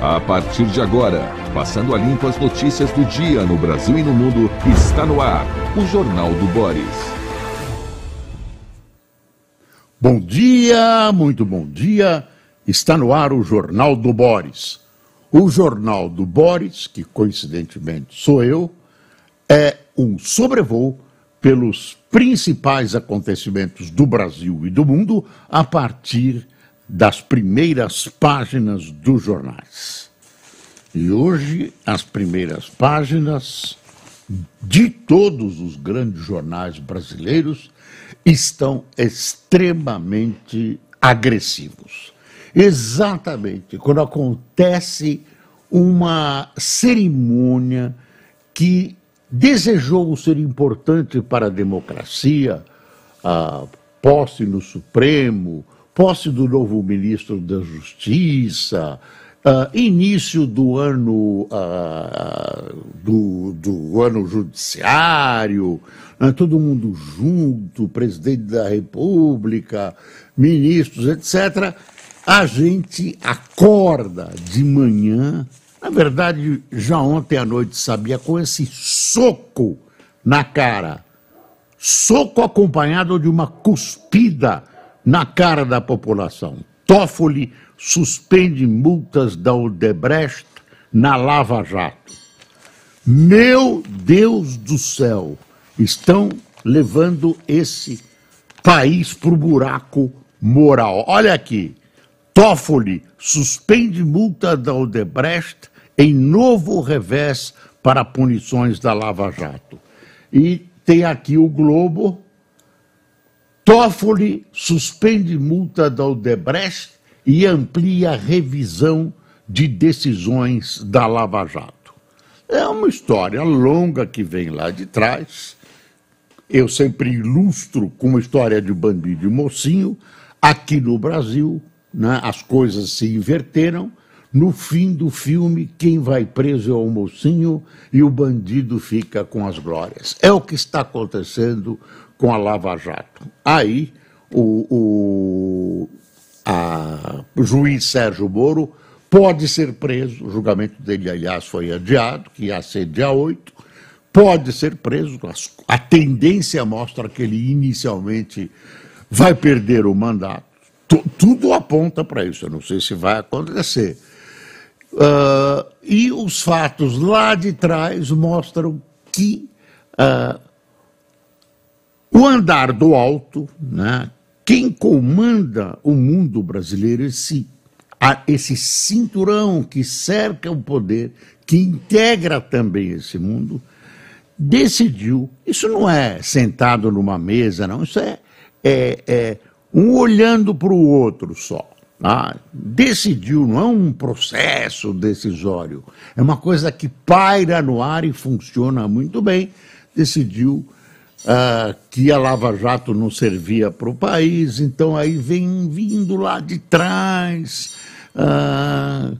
A partir de agora, passando a limpo as notícias do dia no Brasil e no mundo, está no ar o Jornal do Boris. Bom dia, muito bom dia. Está no ar o Jornal do Boris. O Jornal do Boris, que coincidentemente sou eu, é um sobrevoo pelos principais acontecimentos do Brasil e do mundo a partir das primeiras páginas dos jornais. E hoje, as primeiras páginas de todos os grandes jornais brasileiros estão extremamente agressivos. Exatamente quando acontece uma cerimônia que desejou ser importante para a democracia, a posse no Supremo, posse do novo ministro da Justiça, uh, início do ano, uh, do, do, ano judiciário, uh, todo mundo junto, presidente da República, ministros, etc., a gente acorda de manhã, na verdade, já ontem à noite sabia, com esse soco na cara, soco acompanhado de uma cuspida na cara da população. Toffoli suspende multas da Odebrecht na Lava Jato. Meu Deus do céu, estão levando esse país para o buraco moral. Olha aqui, Toffoli suspende multa da Odebrecht em novo revés para punições da Lava Jato. E tem aqui o Globo Toffoli suspende multa da Odebrecht e amplia revisão de decisões da Lava Jato. É uma história longa que vem lá de trás. Eu sempre ilustro com uma história de bandido e mocinho. Aqui no Brasil, né, as coisas se inverteram. No fim do filme, quem vai preso é o mocinho e o bandido fica com as glórias. É o que está acontecendo com a Lava Jato. Aí o, o, juiz Sérgio Moro pode ser preso, o julgamento dele, aliás, foi adiado, que ia ser dia 8, pode ser preso, a, tendência mostra que ele inicialmente vai perder o mandato. Tudo aponta para isso, eu não sei se vai acontecer. Uh, e os fatos lá de trás mostram que uh, o andar do alto, né? quem comanda o mundo brasileiro, esse, esse cinturão que cerca o poder, que integra também esse mundo, decidiu. Isso não é sentado numa mesa, não, isso é, é, é um olhando para o outro só. Ah, decidiu, não é um processo decisório, é uma coisa que paira no ar e funciona muito bem. Decidiu uh, que a Lava Jato não servia para o país, então aí vem vindo lá de trás. Uh,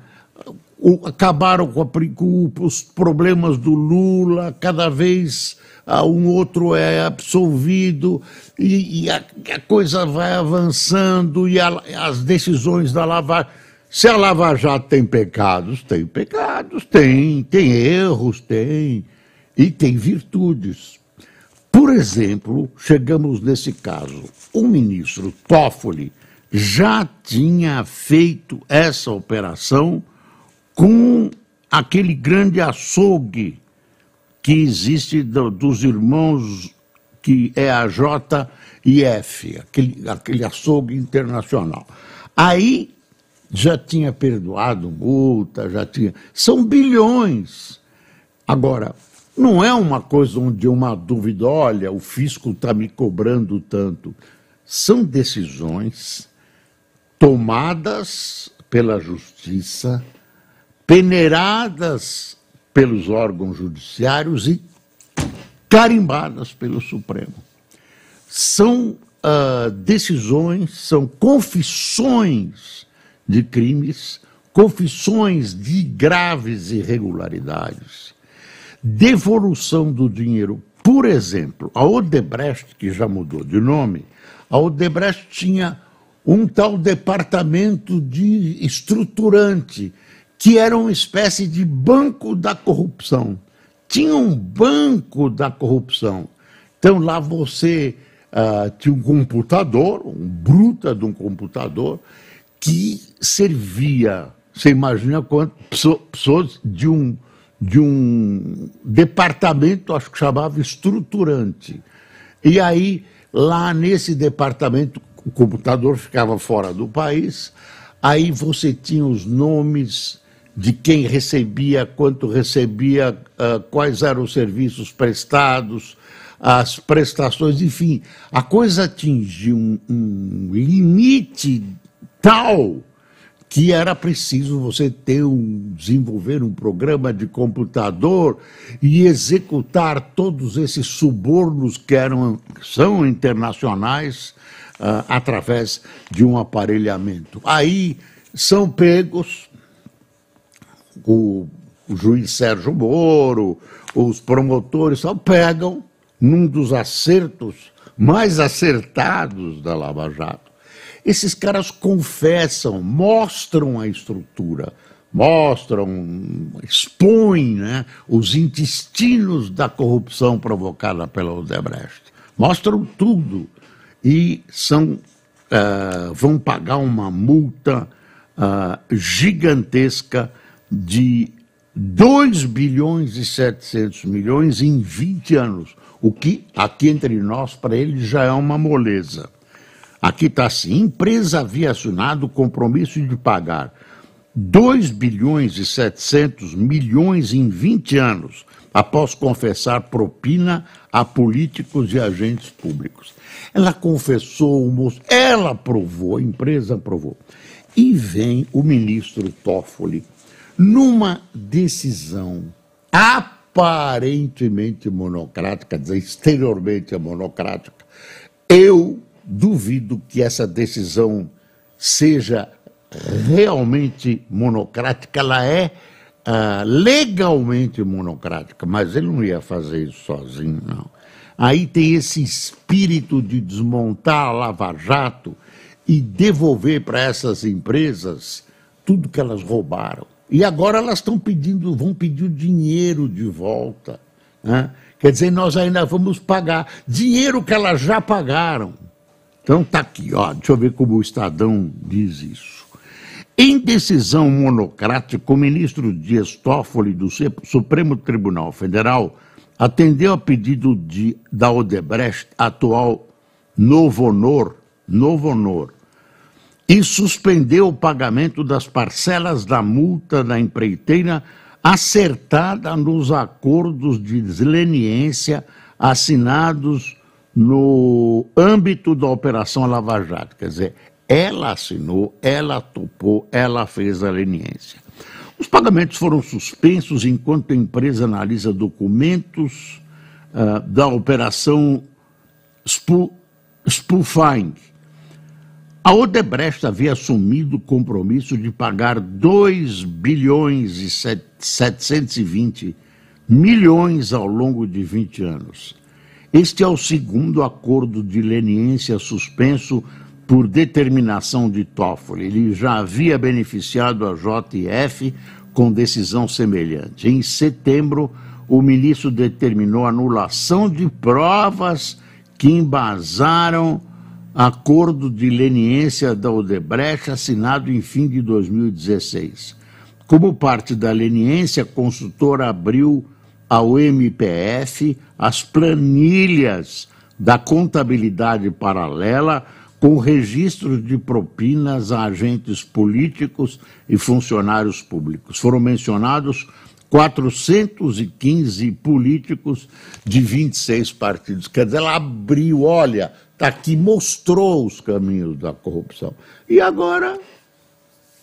o, acabaram com, a, com, os problemas do Lula, cada vez um outro é absolvido e, e a, a, coisa vai avançando e a, as decisões da Lava se a Lava Jato tem pecados, tem pecados, tem, tem erros, tem, e tem virtudes. Por exemplo, chegamos nesse caso, o ministro Toffoli já tinha feito essa operação com aquele grande açougue que existe do, dos irmãos que é a JIF, aquele, aquele açougue internacional. Aí já tinha perdoado multa, já tinha. São bilhões. Agora, não é uma coisa onde uma dúvida, olha, o fisco está me cobrando tanto. São decisões tomadas pela justiça, peneiradas pelos órgãos judiciários e carimbadas pelo Supremo. São uh, decisões, são confissões de crimes, confissões de graves irregularidades devolução do dinheiro. Por exemplo, a Odebrecht, que já mudou de nome, a Odebrecht tinha um tal departamento de estruturante que era uma espécie de banco da corrupção. Tinha um banco da corrupção. Então lá você uh, tinha um computador, um bruta de um computador, que servia, você imagina quanto, pessoas de um, de um departamento, acho que chamava estruturante. E aí, lá nesse departamento, o computador ficava fora do país, aí você tinha os nomes de quem recebia, quanto recebia, uh, quais eram os serviços prestados, as prestações, enfim, a coisa atingiu um, um limite tal que era preciso você ter um, desenvolver um programa de computador e executar todos esses subornos que eram, são internacionais uh, através de um aparelhamento. Aí são pegos o, o juiz Sérgio Moro, os promotores só pegam num dos acertos mais acertados da Lava Jato. Esses caras confessam, mostram a estrutura, mostram, expõem né, os intestinos da corrupção provocada pela Odebrecht. Mostram tudo e são, uh, vão pagar uma multa uh, gigantesca de 2 bilhões e 700 milhões em 20 anos, o que aqui entre nós para eles já é uma moleza. Aqui está assim: empresa havia assinado o compromisso de pagar 2 bilhões e 700 milhões em 20 anos, após confessar propina a políticos e agentes públicos. Ela confessou, moço, ela aprovou, a empresa aprovou. E vem o ministro Toffoli numa decisão aparentemente monocrática, dizer, exteriormente monocrática, eu duvido que essa decisão seja realmente monocrática, ela é uh, legalmente monocrática, mas ele não ia fazer isso sozinho, não. Aí tem esse espírito de desmontar a Lava Jato e devolver para essas empresas tudo que elas roubaram. E agora elas estão pedindo, vão pedir o dinheiro de volta. Né? Quer dizer, nós ainda vamos pagar dinheiro que elas já pagaram. Então está aqui, ó, deixa eu ver como o Estadão diz isso. Em decisão monocrática, o ministro Dias Toffoli do Supremo Tribunal Federal atendeu a pedido de, da Odebrecht, atual Novo Honor, Novo Honor, e suspendeu o pagamento das parcelas da multa da empreiteira acertada nos acordos de desleniência assinados no âmbito da Operação Lava Jato. Quer dizer, ela assinou, ela topou, ela fez a leniência. Os pagamentos foram suspensos enquanto a empresa analisa documentos uh, da Operação Spoofing, a Odebrecht havia assumido o compromisso de pagar 2 bilhões e 720 milhões ao longo de 20 anos. Este é o segundo acordo de leniência suspenso por determinação de Toffoli. Ele já havia beneficiado a JF com decisão semelhante. Em setembro, o ministro determinou anulação de provas que embasaram acordo de leniência da Odebrecht assinado em fim de 2016. Como parte da leniência, a consultora abriu ao MPF as planilhas da contabilidade paralela com registros de propinas a agentes políticos e funcionários públicos. Foram mencionados 415 políticos de 26 partidos. Quer dizer, ela abriu, olha, está aqui, mostrou os caminhos da corrupção. E agora,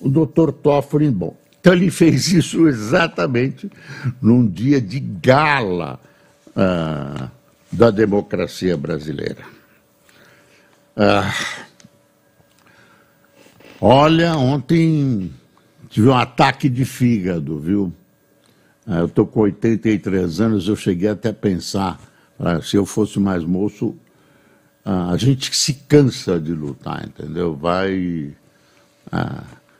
o doutor Toffoli, bom, então ele fez isso exatamente num dia de gala ah, da democracia brasileira. Ah, olha, ontem tive um ataque de fígado, viu? Ah, eu estou com 83 anos, eu cheguei até a pensar, ah, se eu fosse mais moço, ah, a gente se cansa de lutar, entendeu? Vai.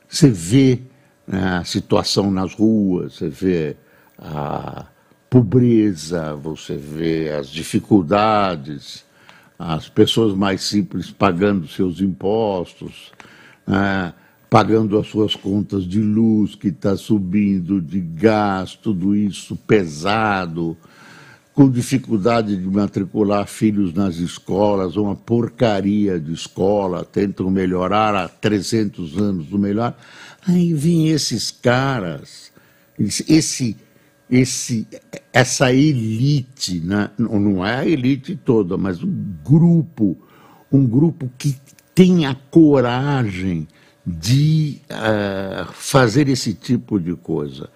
você vê né, a situação nas ruas, você vê a pobreza, você vê as dificuldades, as pessoas mais simples pagando seus impostos, né, pagando as suas contas de luz que está subindo, de gás, tudo isso pesado, com dificuldade de matricular filhos nas escolas, uma porcaria de escola, tentam melhorar há 300 anos o melhor. Aí vem esses caras, esse, esse, essa elite, né? não é a elite toda, mas um grupo, um grupo que tem a coragem de uh, fazer esse tipo de coisa.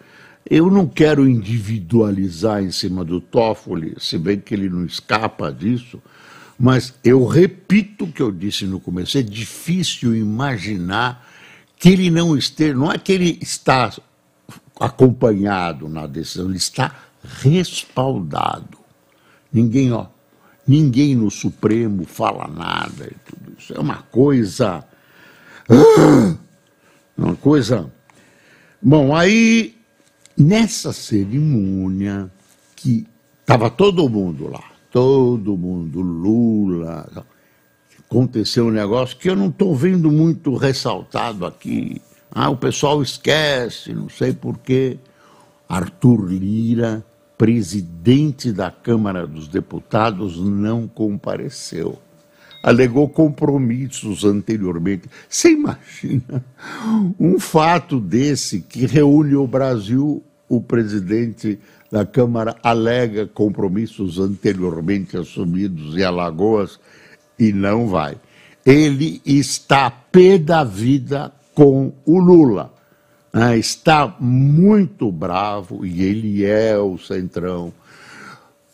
Eu não quero individualizar em cima do Toffoli, se bem que ele não escapa disso, mas eu repito o que eu disse no começo: é difícil imaginar que ele não esteja, não é que ele está acompanhado na decisão, ele está respaldado. Ninguém, ó, ninguém no Supremo fala nada e tudo isso. É uma coisa. Uma coisa. Bom, aí, nessa cerimônia, que estava todo mundo lá, todo mundo, Lula, aconteceu um negócio que eu não estou vendo muito ressaltado aqui. Ah, o pessoal esquece, não sei porquê. Arthur Lira, presidente da Câmara dos Deputados, não compareceu. Alegou compromissos anteriormente. Você imagina um fato desse que reúne o Brasil, o presidente da Câmara alega compromissos anteriormente assumidos em Alagoas e não vai. Ele está pé da vida com o Lula. Né? Está muito bravo e ele é o centrão.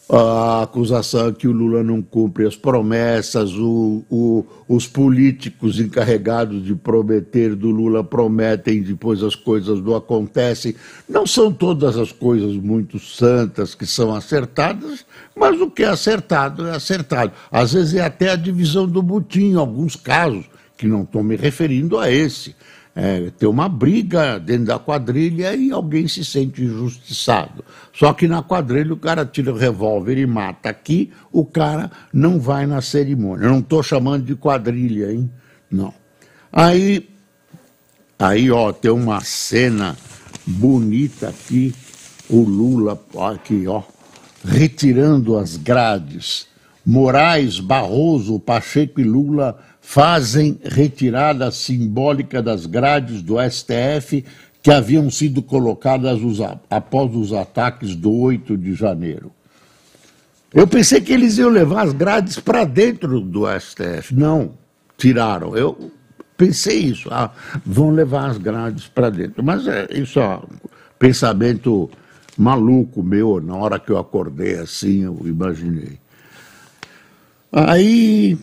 A acusação que o Lula não cumpre as promessas, o, o, os políticos encarregados de prometer do Lula prometem, depois as coisas não acontecem. Não são todas as coisas muito santas que são acertadas, mas o que é acertado é acertado. Às vezes é até a divisão do butim, em alguns casos, que não estou me referindo a esse. É, tem uma briga dentro da quadrilha e alguém se sente injustiçado. Só que na quadrilha o cara tira o revólver e mata. Aqui o cara não vai na cerimônia. Eu não estou chamando de quadrilha, hein? Não. Aí, aí ó, tem uma cena bonita aqui, o Lula aqui, ó, retirando as grades. Moraes, Barroso, Pacheco e Lula fazem retirada simbólica das grades do STF que haviam sido colocadas após os ataques do 8 de janeiro. Eu pensei que eles iam levar as grades para dentro do STF. Não, tiraram. Eu pensei isso. Ah, vão levar as grades para dentro. Mas é isso, ó, pensamento maluco meu, na hora que eu acordei assim, eu imaginei. Aí,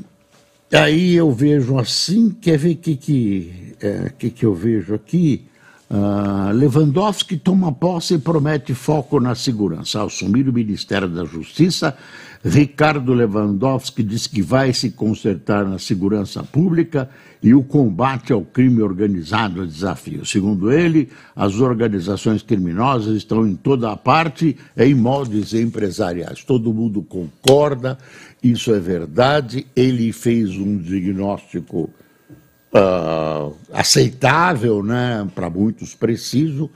aí eu vejo assim, quer ver o que, que, é, que, que eu vejo aqui? Uh, Lewandowski toma posse e promete foco na segurança. Ao assumir o Ministério da Justiça, Ricardo Lewandowski diz que vai se consertar na segurança pública e o combate ao crime organizado é desafio. Segundo ele, as organizações criminosas estão em toda a parte, em moldes empresariais. Todo mundo concorda, isso é verdade. Ele fez um diagnóstico uh, aceitável, né, para muitos preciso.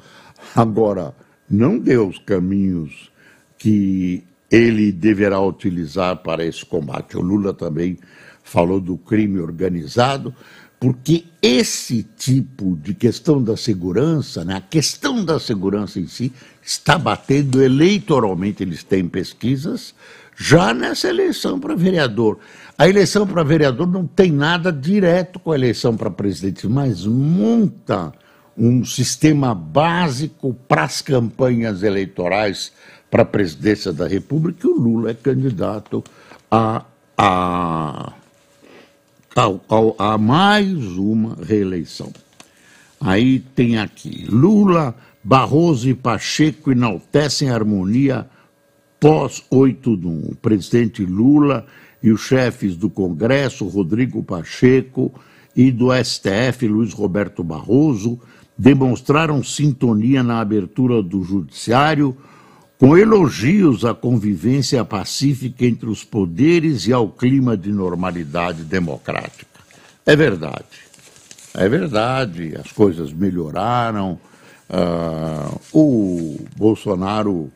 Agora, não deu os caminhos que ele deverá utilizar para esse combate. O Lula também falou do crime organizado, porque esse tipo de questão da segurança, né, a questão da segurança em si, está batendo eleitoralmente, eles têm pesquisas, já nessa eleição para vereador. A eleição para vereador não tem nada direto com a eleição para presidente, mas monta um sistema básico para as campanhas eleitorais para a presidência da República o Lula é candidato a, a, a, a mais uma reeleição. Aí tem aqui, Lula, Barroso e Pacheco enaltecem a harmonia pós 8 de 1. O presidente Lula e os chefes do Congresso, Rodrigo Pacheco, e do STF, Luiz Roberto Barroso, demonstraram sintonia na abertura do judiciário, com elogios à convivência pacífica entre os poderes e ao clima de normalidade democrática. É verdade. É verdade, as coisas melhoraram. Uh, o Bolsonaro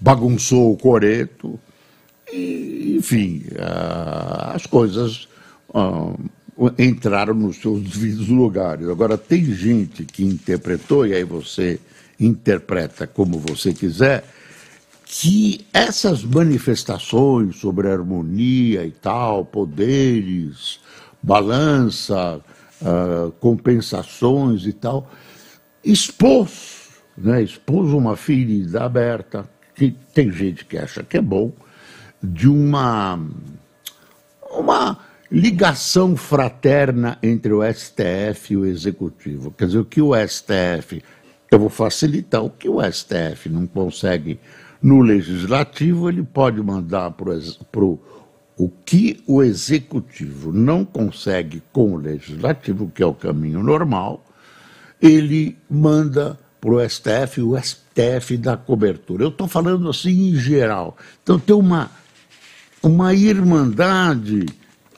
bagunçou o coreto, e, enfim, uh, as coisas uh, entraram nos seus devidos lugares. Agora, tem gente que interpretou, e aí você interpreta como você quiser, que essas manifestações sobre harmonia e tal, poderes, balança, uh, compensações e tal, expôs, né, expôs uma ferida aberta, que tem gente que acha que é bom, de uma, uma ligação fraterna entre o STF e o Executivo. Quer dizer, o que o STF, eu vou facilitar, o que o STF não consegue no Legislativo, ele pode mandar para o que o Executivo não consegue com o Legislativo, que é o caminho normal, ele manda para o STF, o STF dá cobertura. Eu estou falando assim em geral. Então tem uma, uma irmandade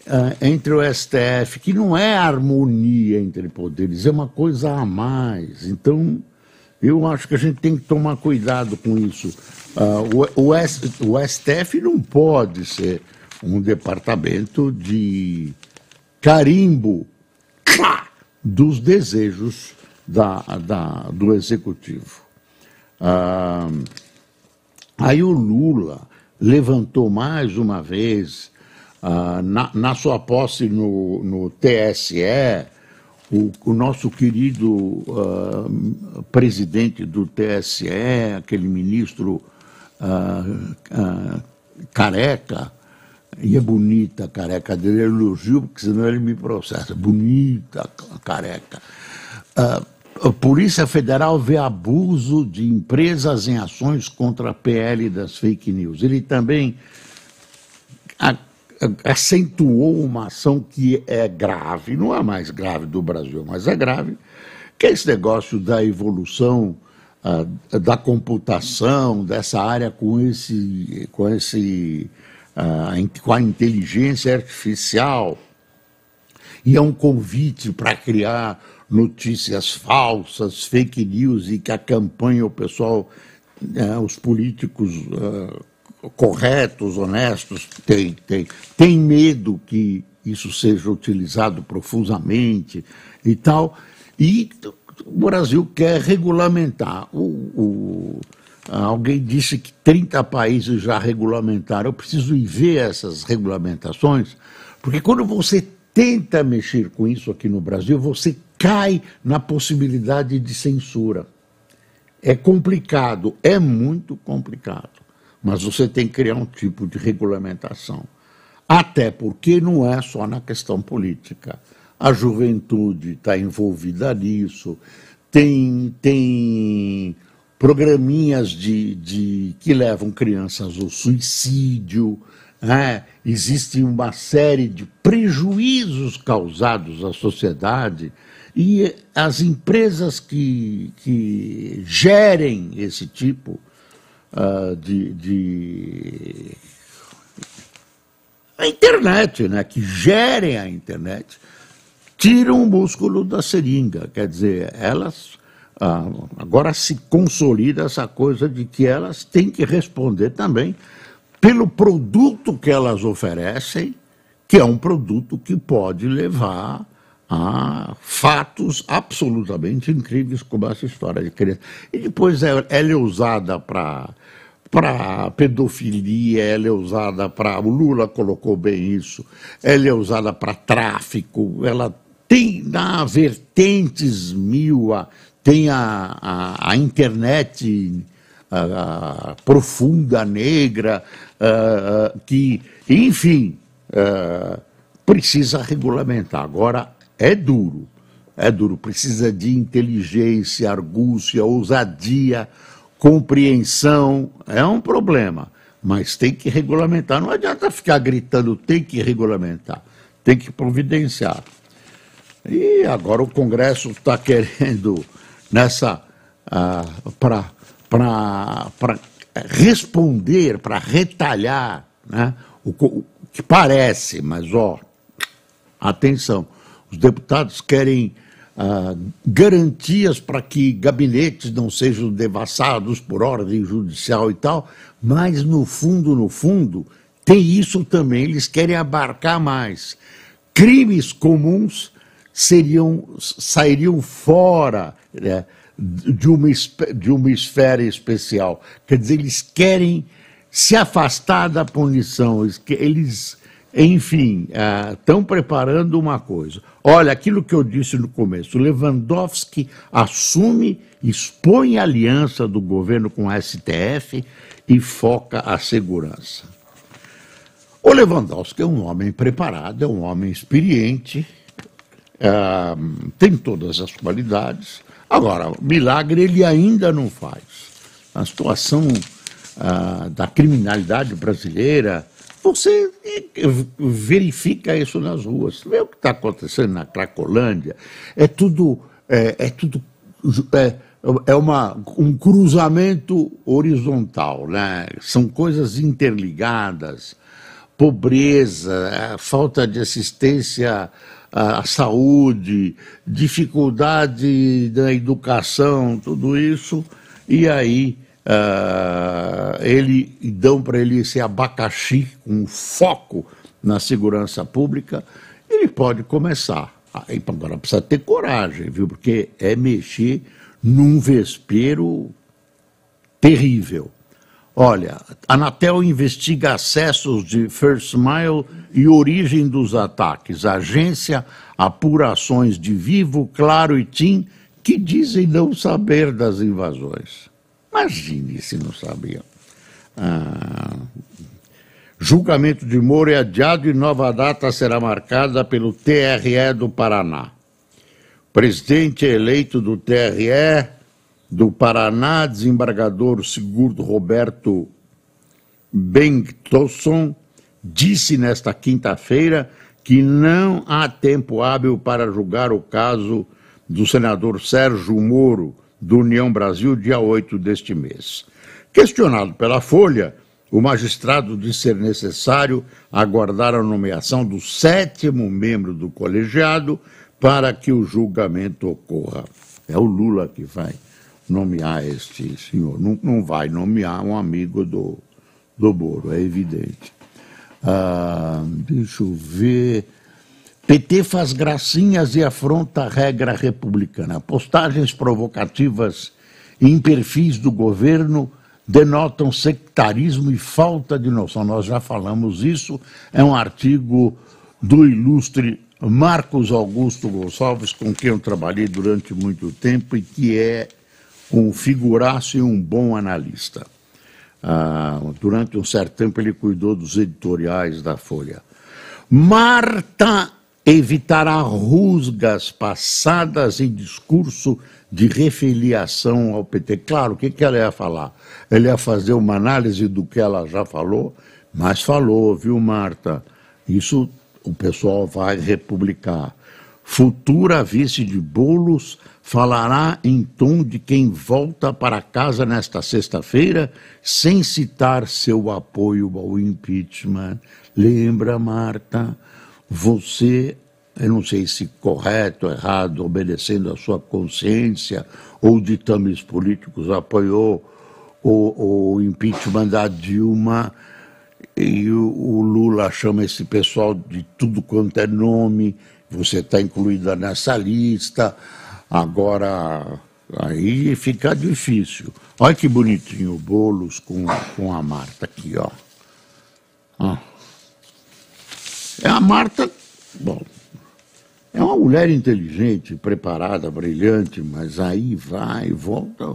uh, entre o STF, que não é harmonia entre poderes, é uma coisa a mais. Então, eu acho que a gente tem que tomar cuidado com isso. Uh, o, o, o STF não pode ser um departamento de carimbo dos desejos da, da, do executivo. Ah, aí o Lula levantou mais uma vez, ah, na, na, sua posse no, no TSE, o, o, nosso querido presidente do TSE, aquele ministro ah, ah, careca, e é bonita a careca dele, ele elogio, porque senão ele me processa. Bonita a careca. Uh, a Polícia Federal vê abuso de empresas em ações contra a PL das fake news. Ele também acentuou uma ação que é grave, não é mais grave do Brasil, mas é grave, que é esse negócio da evolução da computação, dessa área com esse, com esse uh, com a inteligência artificial. E é um convite para criar notícias falsas, fake news, e que acompanha o pessoal, uh, os políticos uh, corretos, honestos, tem, tem, tem medo que isso seja utilizado profusamente e tal. E o Brasil quer regulamentar. O, o, Alguém disse que 30 países já regulamentaram. Eu preciso ir ver essas regulamentações, porque quando você tenta mexer com isso aqui no Brasil, você cai na possibilidade de censura. É complicado, é muito complicado, mas você tem que criar um tipo de regulamentação. Até porque não é só na questão política. A juventude está envolvida nisso, tem, tem programinhas de, de, que levam crianças ao suicídio, né? existe uma série de prejuízos causados à sociedade e as empresas que, que gerem esse tipo uh, de, de, a internet, né, que gerem a internet, tiram o músculo da seringa, quer dizer, elas ah, agora se consolida essa coisa de que elas têm que responder também pelo produto que elas oferecem, que é um produto que pode levar a fatos absolutamente incríveis, como essa história de criança. E depois ela é usada para para pedofilia, ela é usada para. O Lula colocou bem isso, ela é usada para tráfico, ela tem na vertentes mil a tem a, a, a internet a, profunda, negra, que, enfim, precisa regulamentar. Agora, é duro, é duro, precisa de inteligência, argúcia, ousadia, compreensão, é um problema, mas tem que regulamentar. Não adianta ficar gritando, tem que regulamentar, tem que providenciar. E agora o Congresso está querendo nessa uh, para responder, para retalhar né, o, o, que parece, mas ó, atenção, os deputados querem uh, garantias para que gabinetes não sejam devassados por ordem judicial e tal, mas no fundo, no fundo, tem isso também, eles querem abarcar mais. Crimes comuns seriam, sairiam fora né, de, uma, de uma esfera especial. Quer dizer, eles querem se afastar da punição, eles, enfim, estão uh, preparando uma coisa. Olha, aquilo que eu disse no começo, Lewandowski assume, expõe a aliança do governo com a STF e foca a segurança. O Lewandowski é um homem preparado, é um homem experiente, tem todas as qualidades. Agora, milagre ele ainda não faz. A situação uh, da criminalidade brasileira, você verifica isso nas ruas. Vê o que está acontecendo na Cracolândia. É tudo. É, é tudo. É, é uma, um cruzamento horizontal, né? São coisas interligadas, pobreza, falta de assistência à saúde, dificuldade da educação, tudo isso, e aí uh, ele dão para ele esse abacaxi com foco na segurança pública, ele pode começar. Agora precisa ter coragem, viu? Porque é mexer num vespeiro terrível. Olha, Anatel investiga acessos de First Mile e origem dos ataques. A agência apura ações de Vivo, Claro e TIM que dizem não saber das invasões. Imagine se não sabiam. Ah, julgamento de Moro é adiado e nova data será marcada pelo TRE do Paraná. Presidente eleito do TRE do Paraná, desembargador Sigurdo Roberto Bengtosson, disse nesta quinta-feira que não há tempo hábil para julgar o caso do senador Sérgio Moro, do União Brasil, dia 8 deste mês. Questionado pela Folha, o magistrado disse ser necessário aguardar a nomeação do sétimo membro do colegiado para que o julgamento ocorra. É o Lula que vai nomear este senhor. Não, não vai nomear um amigo do, do Moro, é evidente. Ah, deixa eu ver. PT faz gracinhas e afronta a regra republicana. Postagens provocativas em perfis do governo denotam sectarismo e falta de noção. Nós já falamos isso. É um artigo do ilustre Marcos Augusto Gonçalves, com quem eu trabalhei durante muito tempo e que é um figuraço e um bom analista. Ah, durante um certo tempo ele cuidou dos editoriais da Folha. Marta evitará rusgas passadas em discurso de refiliação ao PT. Claro, o que, que ela ia falar? Ela ia fazer uma análise do que ela já falou, mas falou, viu, Marta? Isso o pessoal vai republicar. Futura vice de Bolos falará em tom de quem volta para casa nesta sexta-feira, sem citar seu apoio ao impeachment. Lembra, Marta? você, eu não sei se correto errado, obedecendo a sua consciência ou ditames políticos, apoiou o, o impeachment da Dilma e o, Lula chama esse pessoal de tudo quanto é nome, você está incluída nessa lista, agora aí fica difícil. Olha que bonitinho o Boulos com, com a Marta aqui, ó. É a Marta, bom, é uma mulher inteligente, preparada, brilhante, mas aí vai volta.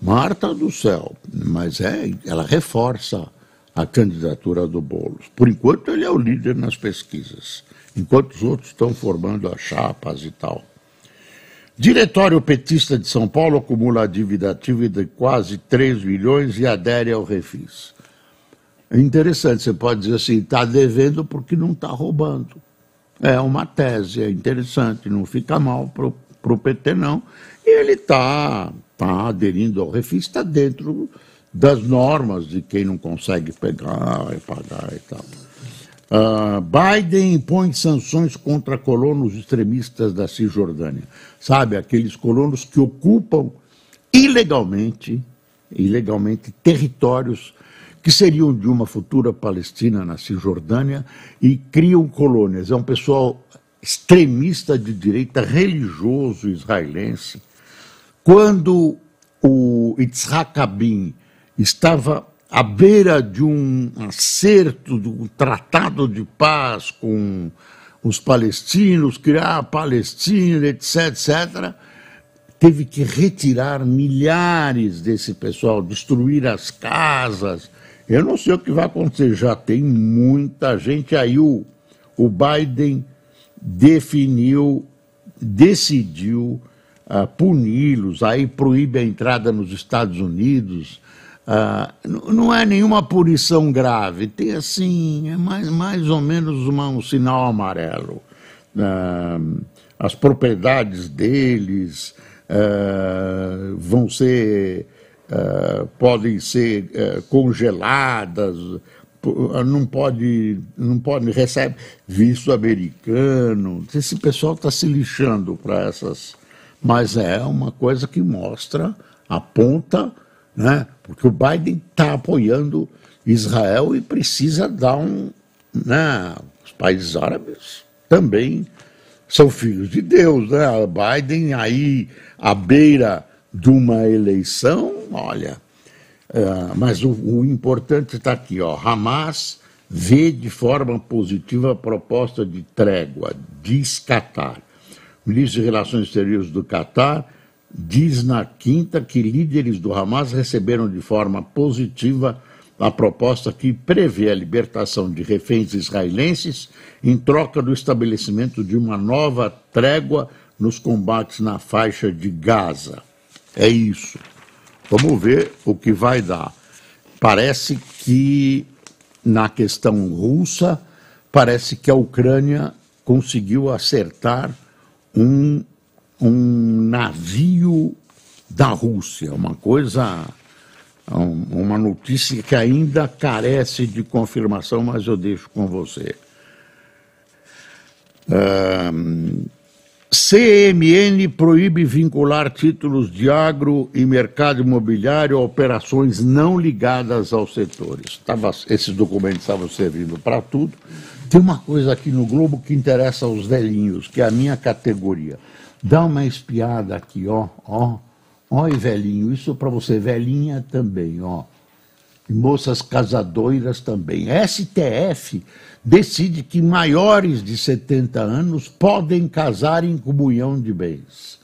Marta do céu, mas é, ela reforça a candidatura do Boulos. Por enquanto, ele é o líder nas pesquisas, enquanto os outros estão formando as chapas e tal. Diretório petista de São Paulo acumula a dívida ativa de quase 3 milhões e adere ao refis. É interessante, você pode dizer assim, está devendo porque não está roubando. É uma tese, é interessante, não fica mal para o PT, não. E ele está tá aderindo ao refis, está dentro das normas de quem não consegue pegar e pagar e tal. Uh, Biden impõe sanções contra colonos extremistas da Cisjordânia. Sabe, aqueles colonos que ocupam ilegalmente, ilegalmente territórios que seriam de uma futura Palestina na Cisjordânia e criam colônias. É um pessoal extremista de direita, religioso israelense. Quando o Yitzhak estava à beira de um acerto, de um tratado de paz com os palestinos, criar a Palestina, etc., etc., teve que retirar milhares desse pessoal, destruir as casas. Eu não sei o que vai acontecer, já tem muita gente aí. O, o Biden definiu, decidiu uh, puni-los, aí proíbe a entrada nos Estados Unidos, ah, não é nenhuma punição grave, tem assim, é mais, mais ou menos uma, um sinal amarelo. Ah, as propriedades deles ah, vão ser, podem ser congeladas, não pode, não pode, recebe visto americano. Esse pessoal está se lixando para essas. Mas é uma coisa que mostra, aponta né? porque o Biden está apoiando Israel e precisa dar um. Né? Os países árabes também são filhos de Deus. Né? O Biden aí à beira de uma eleição, olha. Uh, mas o, o importante está aqui, ó, Hamas vê de forma positiva a proposta de trégua, diz Qatar. O ministro de Relações Exteriores do Qatar diz na quinta que líderes do Hamas receberam de forma positiva a proposta que prevê a libertação de reféns israelenses em troca do estabelecimento de uma nova trégua nos combates na faixa de Gaza. É isso. Vamos ver o que vai dar. Parece que na questão russa, parece que a Ucrânia conseguiu acertar um um navio da Rússia, uma coisa, uma notícia que ainda carece de confirmação, mas eu deixo com você. Um, CMN proíbe vincular títulos de agro e mercado imobiliário a operações não ligadas aos setores. Tava, esses documentos estavam servindo para tudo. Tem uma coisa aqui no Globo que interessa aos velhinhos, que é a minha categoria. Dá uma espiada aqui, ó, ó. Ó, e velhinho, isso para você, velhinha também, ó. E moças casadoiras também. STF decide que maiores de 70 anos podem casar em comunhão de bens.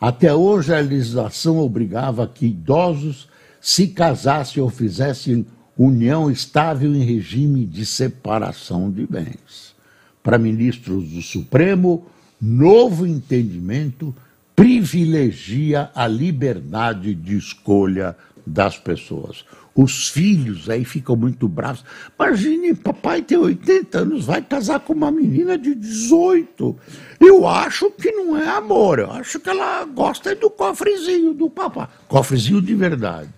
Até hoje a legislação obrigava que idosos se casassem ou fizessem união estável em regime de separação de bens. Para ministros do Supremo, novo entendimento privilegia a liberdade de escolha das pessoas. Os filhos aí ficam muito bravos. Imagine, papai tem 80 anos, vai casar com uma menina de 18. Eu acho que não é amor, eu acho que ela gosta do cofrezinho do papai. Cofrezinho de verdade.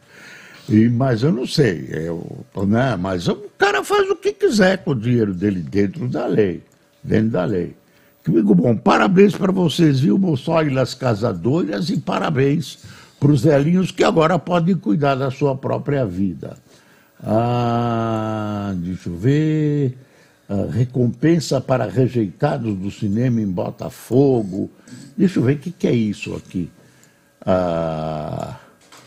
E, mas eu não sei, eu, né? mas o cara faz o que quiser com o dinheiro dele dentro da lei. Dentro da lei. Amigo bom, parabéns para vocês, viu, moçóilas casadoras, e parabéns para os velhinhos que agora podem cuidar da sua própria vida. Ah, deixa eu ver. Ah, recompensa para rejeitados do cinema em Botafogo. Deixa eu ver o que, que é isso aqui. Ah,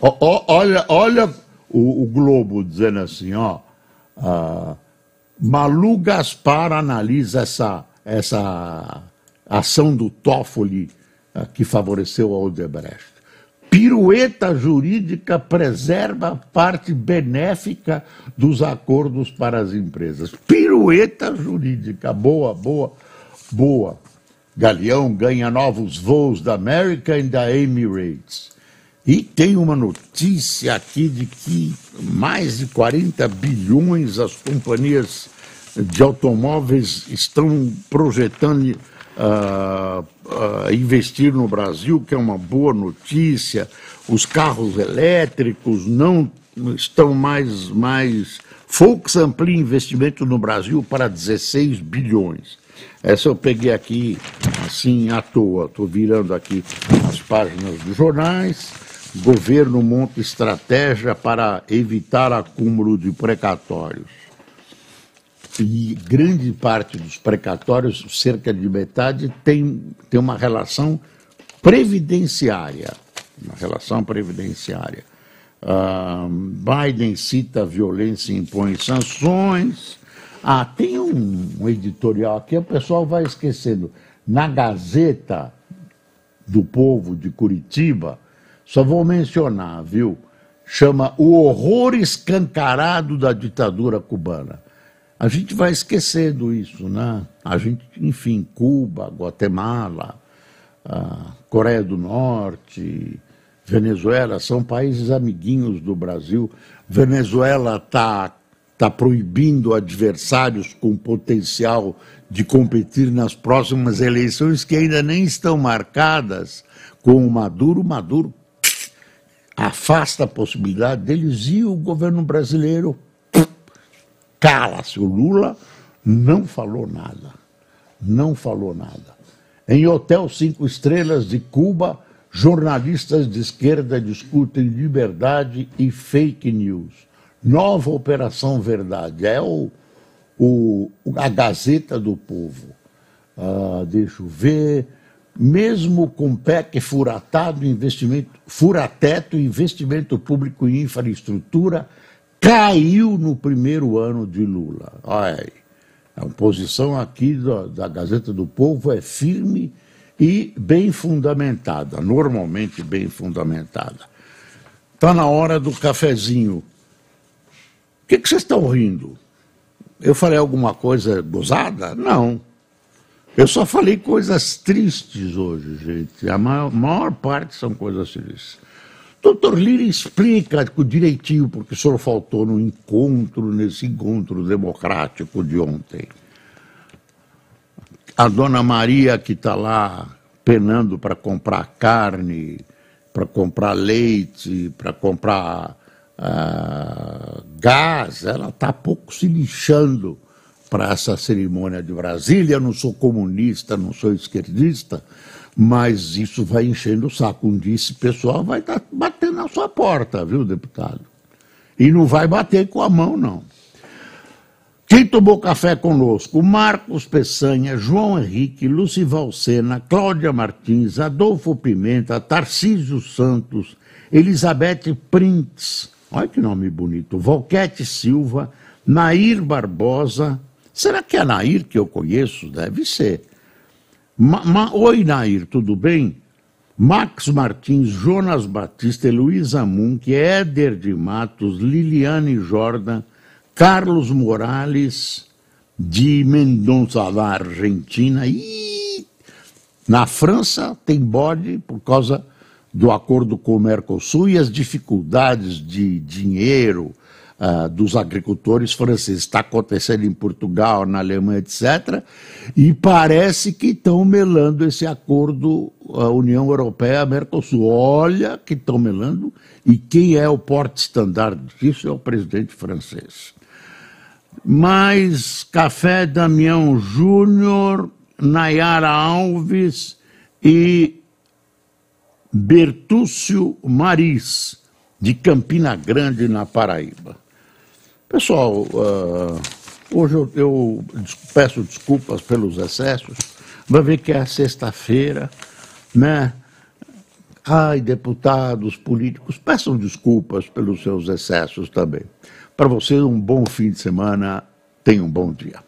olha olha o, o, Globo dizendo assim, ó. Ah, Malu Gaspar analisa essa essa ação do Toffoli uh, que favoreceu a Odebrecht. Pirueta jurídica preserva parte benéfica dos acordos para as empresas. Pirueta jurídica, boa, boa, boa. Galeão ganha novos voos da American e da Emirates. E tem uma notícia aqui de que mais de 40 bilhões as companhias de automóveis estão projetando uh, uh, investir no Brasil, que é uma boa notícia. Os carros elétricos não estão mais. mais Volks amplia investimento no Brasil para 16 bilhões. Essa eu peguei aqui, assim, à toa. Estou virando aqui as páginas dos jornais. Governo monta estratégia para evitar acúmulo de precatórios e grande parte dos precatórios, cerca de metade, tem, tem uma relação previdenciária. Uma relação previdenciária. Uh, Biden cita violência e impõe sanções. Ah, tem um, um editorial aqui, o pessoal vai esquecendo. Na Gazeta do Povo de Curitiba, só vou mencionar, viu? Chama O Horror Escancarado da Ditadura Cubana. A gente vai esquecendo isso, né? A gente, enfim, Cuba, Guatemala, Coreia do Norte, Venezuela, são países amiguinhos do Brasil. Venezuela está tá proibindo adversários com potencial de competir nas próximas eleições que ainda nem estão marcadas com o Maduro. Maduro afasta a possibilidade deles e o governo brasileiro cala-se. O Lula não falou nada. Não falou nada. Em hotel cinco estrelas de Cuba, jornalistas de esquerda discutem liberdade e fake news. Nova Operação Verdade. É o, o, a Gazeta do Povo. Ah, deixa eu ver. Mesmo com PEC furatado, investimento, furateto, investimento público em infraestrutura caiu no primeiro ano de Lula. Olha aí. A posição aqui da, da Gazeta do Povo é firme e bem fundamentada, normalmente bem fundamentada. Está na hora do cafezinho. O que, que vocês estão rindo? Eu falei alguma coisa gozada? Não. Eu só falei coisas tristes hoje, gente. A maior, maior parte são coisas tristes. Doutor Lira explica direitinho porque o senhor faltou no encontro, nesse encontro democrático de ontem. A dona Maria que está lá penando para comprar carne, para comprar leite, para comprar uh, gás, ela está pouco se lixando para essa cerimônia de Brasília. Não sou comunista, não sou esquerdista, mas isso vai enchendo o saco. Um dia esse pessoal vai estar tá batendo na sua porta, viu, deputado? E não vai bater com a mão, não. Quem tomou café conosco? Marcos Peçanha, João Henrique, Lucival Sena, Cláudia Martins, Adolfo Pimenta, Tarcísio Santos, Elizabeth Prints, olha que nome bonito, Volquete Silva, Nair Barbosa, será que é Nair que eu conheço? Deve ser. Ma, ma, Oi, Nair, tudo bem? Max Martins, Jonas Batista, Luísa Munk, Éder de Matos, Liliane Jordan, Carlos Morales, de Mendonça, da Argentina. E na França tem bode por causa do acordo com o Mercosul e as dificuldades de dinheiro, uh, dos agricultores franceses. Está acontecendo em Portugal, na Alemanha, etc. E parece que estão melando esse acordo a União Europeia-Mercosul. Olha que estão melando. E quem é o porte-estandarte disso é o presidente francês. Mais Café Damião Júnior, Nayara Alves e Bertúcio Maris, de Campina Grande, na Paraíba. Pessoal, uh, hoje eu, eu, peço desculpas pelos excessos. Vai ver que é sexta-feira, né? Ai, deputados, políticos, peçam desculpas pelos seus excessos também. Para você, um bom fim de semana. Tenha um bom dia.